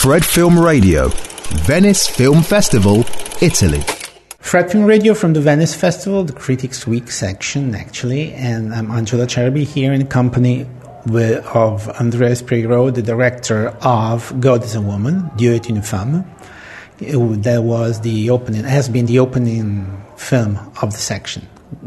Fred Film Radio, Venice Film Festival, Italy. Fred Film Radio from the Venice Festival, the Critics Week section, actually, and I'm Angela Cerbi here in company with, of Andrés Peyrot, the director of God is a Woman, Dieu est une femme. Uh, that was the opening, has been the opening film of the section.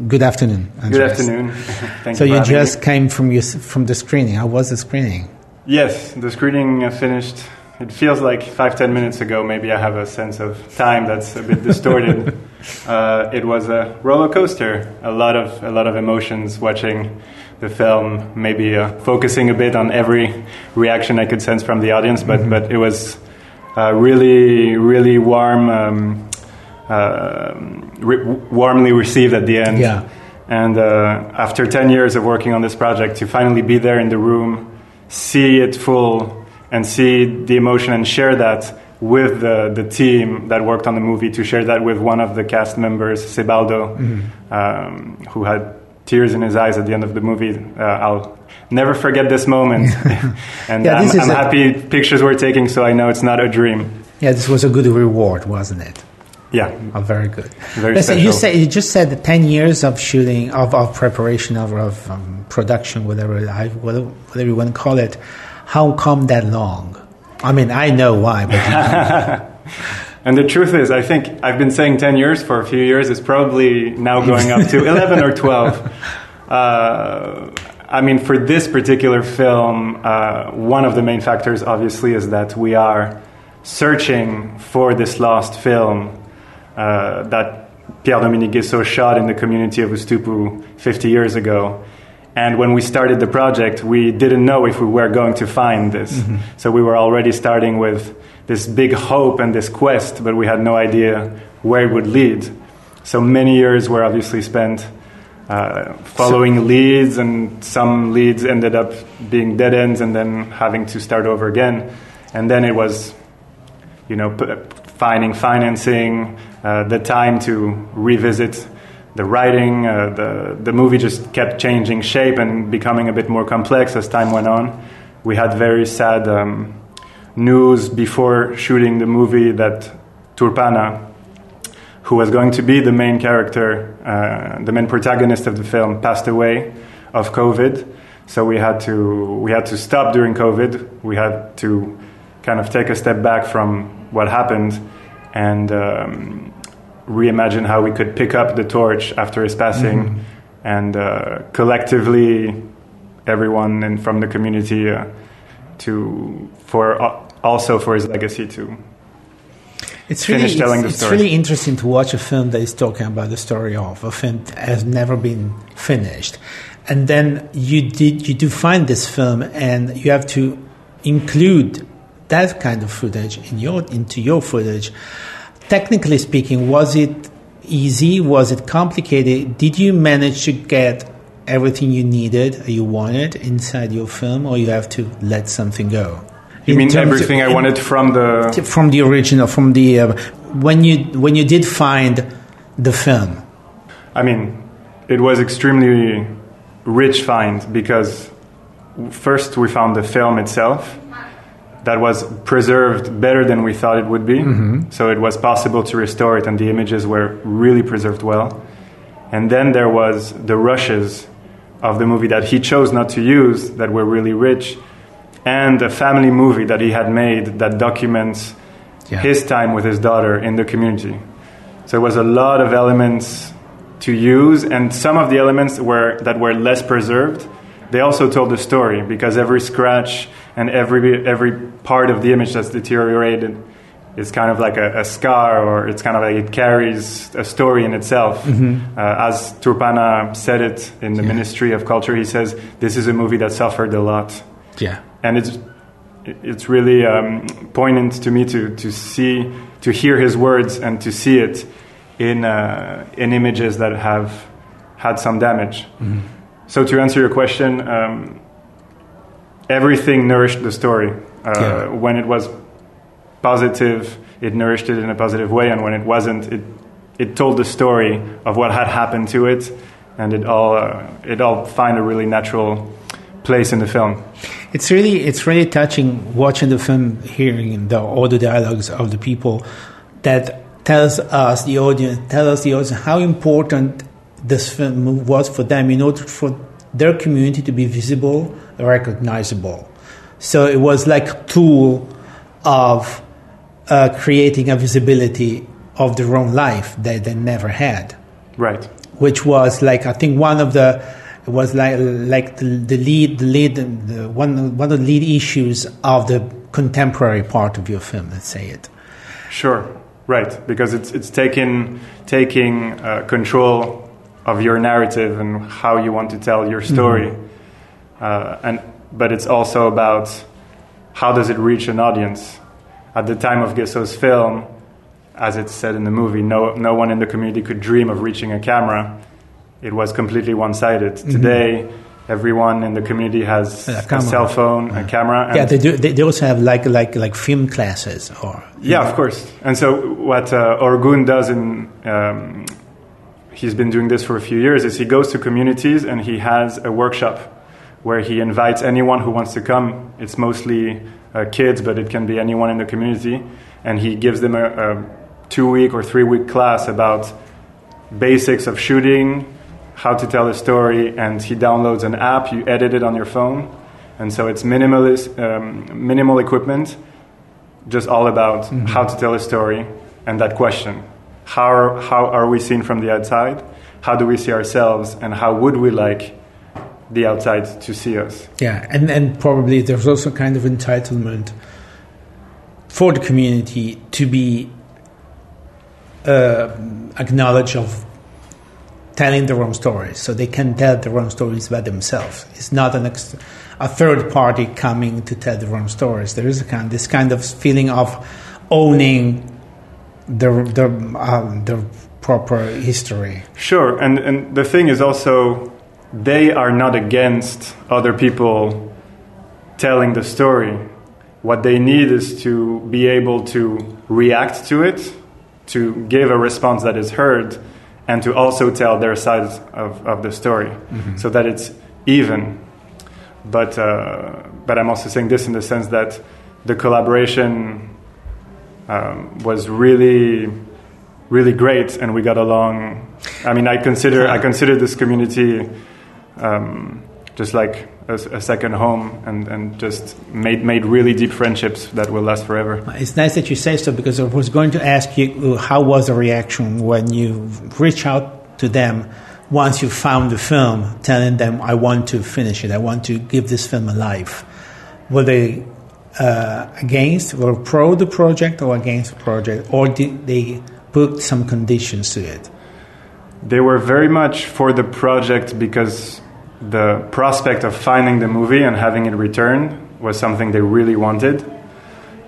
Good afternoon. Andrés. Good afternoon. Thank so you, you just me. came from your, from the screening. How was the screening? Yes, the screening finished. It feels like five ten minutes ago. Maybe I have a sense of time that's a bit distorted. uh, it was a roller coaster. A lot of a lot of emotions watching the film. Maybe uh, focusing a bit on every reaction I could sense from the audience, but mm-hmm. but it was uh, really really warm. Um, uh, re- warmly received at the end. Yeah. And uh, after 10 years of working on this project, to finally be there in the room, see it full, and see the emotion and share that with the, the team that worked on the movie, to share that with one of the cast members, Sebaldo, mm-hmm. um, who had tears in his eyes at the end of the movie. Uh, I'll never forget this moment. and yeah, I'm, I'm happy pictures were taking, so I know it's not a dream. Yeah, this was a good reward, wasn't it? Yeah, oh, very good. Very Listen, you say you just said ten years of shooting, of, of preparation, of, of um, production, whatever whatever you want to call it. How come that long? I mean, I know why, but. and the truth is, I think I've been saying ten years for a few years. It's probably now going up to eleven or twelve. Uh, I mean, for this particular film, uh, one of the main factors, obviously, is that we are searching for this lost film uh, that Pierre-Dominique Gaisseau shot in the community of Ustupu 50 years ago. And when we started the project, we didn't know if we were going to find this. Mm-hmm. So we were already starting with this big hope and this quest, but we had no idea where it would lead. So many years were obviously spent uh, following so, leads, and some leads ended up being dead ends and then having to start over again. And then it was, you know, p- finding financing, uh, the time to revisit the writing. Uh, the, the movie just kept changing shape and becoming a bit more complex as time went on. We had very sad um, news before shooting the movie that Turpana, who was going to be the main character, uh, the main protagonist of the film, passed away of COVID. So we had to we had to stop during COVID. We had to kind of take a step back from what happened and um, reimagine how we could pick up the torch after his passing mm-hmm. and uh, collectively everyone and from the community uh, to for uh, also for his legacy to it's really, finish telling it's, the story. It's really interesting to watch a film that is talking about the story of a film that has never been finished, and then you did you do find this film and you have to include that kind of footage in your into your footage technically speaking, was it easy? Was it complicated? Did you manage to get everything you needed, you wanted inside your film, or you have to let something go? You in mean everything of, I wanted from the from the original, from the uh, when you when you did find the film? I mean, it was extremely rich find because first we found the film itself that was preserved better than we thought it would be. Mm-hmm. So it was possible to restore it, and the images were really preserved well. And then there was the rushes of the movie that he chose not to use that were really rich, and a family movie that he had made that documents yeah. his time with his daughter in the community. So it was a lot of elements to use, and some of the elements were that were less preserved. They also told the story because every scratch and every every part of the image that's deteriorated is kind of like a, a, scar, or it's kind of like it carries a story in itself. Mm-hmm. Uh, as Turpana said it in the yeah. Ministry of Culture, he says this is a movie that suffered a lot. Yeah, and it's it's really um, poignant to me to to see to hear his words and to see it in uh, in images that have had some damage. Mm-hmm. So to answer your question. Um, everything nourished the story. Uh, yeah. When it was positive, it nourished it in a positive way, and when it wasn't, it it told the story of what had happened to it, and it all uh, it all find a really natural place in the film. It's really it's really touching watching the film, hearing the all the dialogues of the people that tells us the audience tell us the audience how important this film was for them in order for their community to be visible, recognizable. So it was like a tool of uh, creating a visibility of their own life that they never had. Right. Which was like I think one of the it was like like the, the lead the lead the one one of the lead issues of the contemporary part of your film. Let's say it. Sure. Right. Because it's it's taking taking uh, control of your narrative and how you want to tell your story, mm-hmm. Uh, and but it's also about how does it reach an audience. At the time of Gaisseau's film, as it's said in the movie, no, no one in the community could dream of reaching a camera. It was completely one sided. Mm-hmm. Today, everyone in the community has a, a cell phone, yeah. a camera. yeah, they do. They, they, also have like like like film classes, or yeah, know. of course. And so what uh, Orgun does in um, he's been doing this for a few years is he goes to communities and he has a workshop where he invites anyone who wants to come. It's mostly uh, kids, but it can be anyone in the community, and he gives them a, a two week or three week class about basics of shooting, how to tell a story, and he downloads an app. You edit it on your phone, and so it's minimalist, um, minimal equipment, just all about mm-hmm. how to tell a story and that question: how are, how are we seen from the outside? How do we see ourselves, and how would we like the outside to see us? Yeah, and and probably there's also kind of entitlement for the community to be uh, acknowledge of telling the wrong stories, so they can tell the wrong stories by themselves. It's not an ex- a third party coming to tell the wrong stories. There is a kind this kind of feeling of owning their their um, their proper history. Sure, and and the thing is also they are not against other people telling the story. What they need is to be able to react to it to give a response that is heard and to also tell their side of, of the story mm-hmm. so that it's even. But, uh, but I'm also saying this in the sense that the collaboration um, was really, really great and we got along. I mean, I consider, I consider this community um, just like a, a, second home and, and just made, made really deep friendships that will last forever. It's nice that you say so because I was going to ask you how was the reaction when you reach out to them once you found the film, telling them, I want to finish it, I want to give this film a life. Were they uh, against, were pro the project or against the project, or did they put some conditions to it? They were very much for the project because the prospect of finding the movie and having it returned was something they really wanted.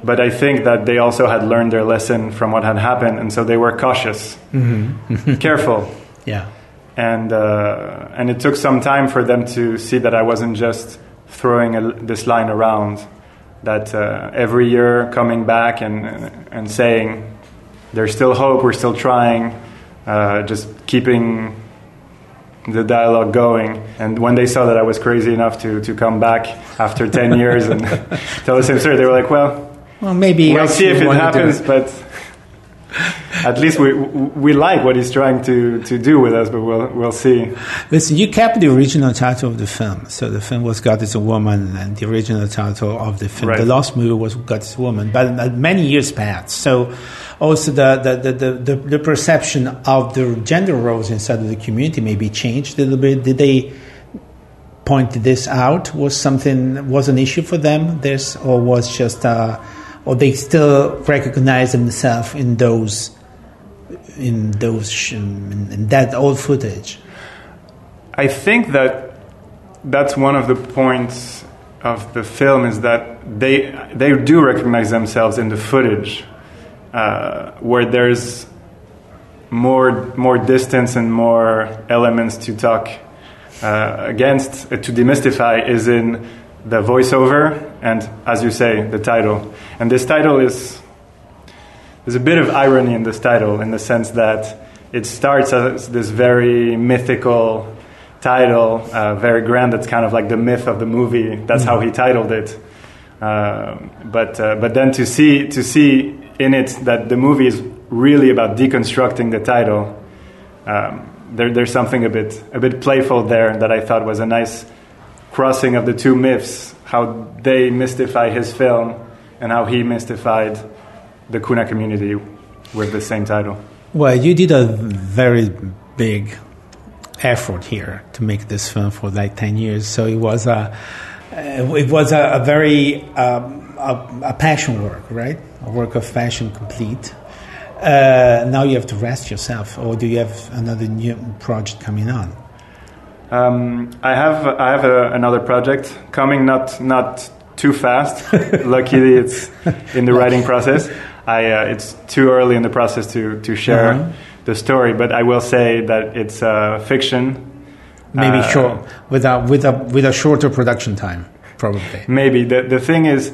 But I think that they also had learned their lesson from what had happened, and so they were cautious, mm-hmm. careful. Yeah. And uh, and it took some time for them to see that I wasn't just throwing a, this line around. That uh, every year coming back and and saying, "There's still hope. We're still trying." Uh, just keeping the dialogue going. And when they saw that I was crazy enough to, to come back after 10 years and tell the same story, they were like, well, well maybe we'll see if it happens, but at least we we like what he's trying to, to do with us, but we'll we'll see. Listen, you kept the original title of the film. So the film was God is a Woman, and the original title of the film, right. the last movie was God is a Woman. But many years passed, so also the the, the, the, the perception of the gender roles inside of the community may be changed a little bit. Did they point this out? Was something was an issue for them? This or was just. Uh, or they still recognize themselves in those in those in, in that old footage i think that that's one of the points of the film is that they they do recognize themselves in the footage uh, where there's more more distance and more elements to talk uh, against uh, to demystify is in the voiceover and, as you say, the title. And this title is there's a bit of irony in this title in the sense that it starts as this very mythical title, uh, very grand. That's kind of like the myth of the movie. That's how he titled it. Um but uh, but then to see to see in it that the movie is really about deconstructing the title. Um, there, there's something a bit a bit playful there that I thought was a nice crossing of the two myths. How they mystify his film and how he mystified the Kuna community with the same title. Well, you did a very big effort here to make this film for like 10 years. So it was a, uh, it was a, a very, um, a, a, passion work, right? A work of passion complete. Uh, now you have to rest yourself, or do you have another new project coming on? Um, I have I have a, another project coming, not not too fast. Luckily, it's in the writing process. I, uh, it's too early in the process to, to share uh-huh. the story, but I will say that it's uh, fiction. Maybe uh, short, with a, with, a, with a shorter production time, probably. Maybe. The, the thing is,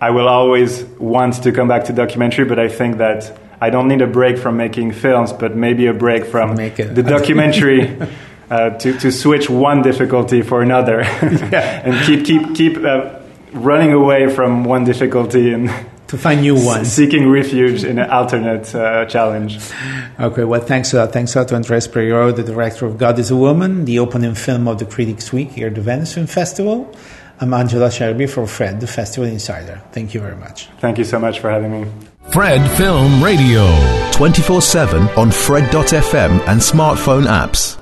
I will always want to come back to documentary, but I think that I don't need a break from making films, but maybe a break from the documentary. uh, to, to switch one difficulty for another and keep keep keep uh, running away from one difficulty and to find new ones. Seeking refuge in an alternate uh, challenge. Okay, well, thanks, uh, thanks a lot to Andrés Peyrot, the director of God is a Woman, the opening film of the Critics Week here at the Venice Film Festival. I'm Angela Sherby for Fred, the Festival Insider. Thank you very much. Thank you so much for having me. Fred Film Radio. 24 7 on Fred.fm and smartphone apps.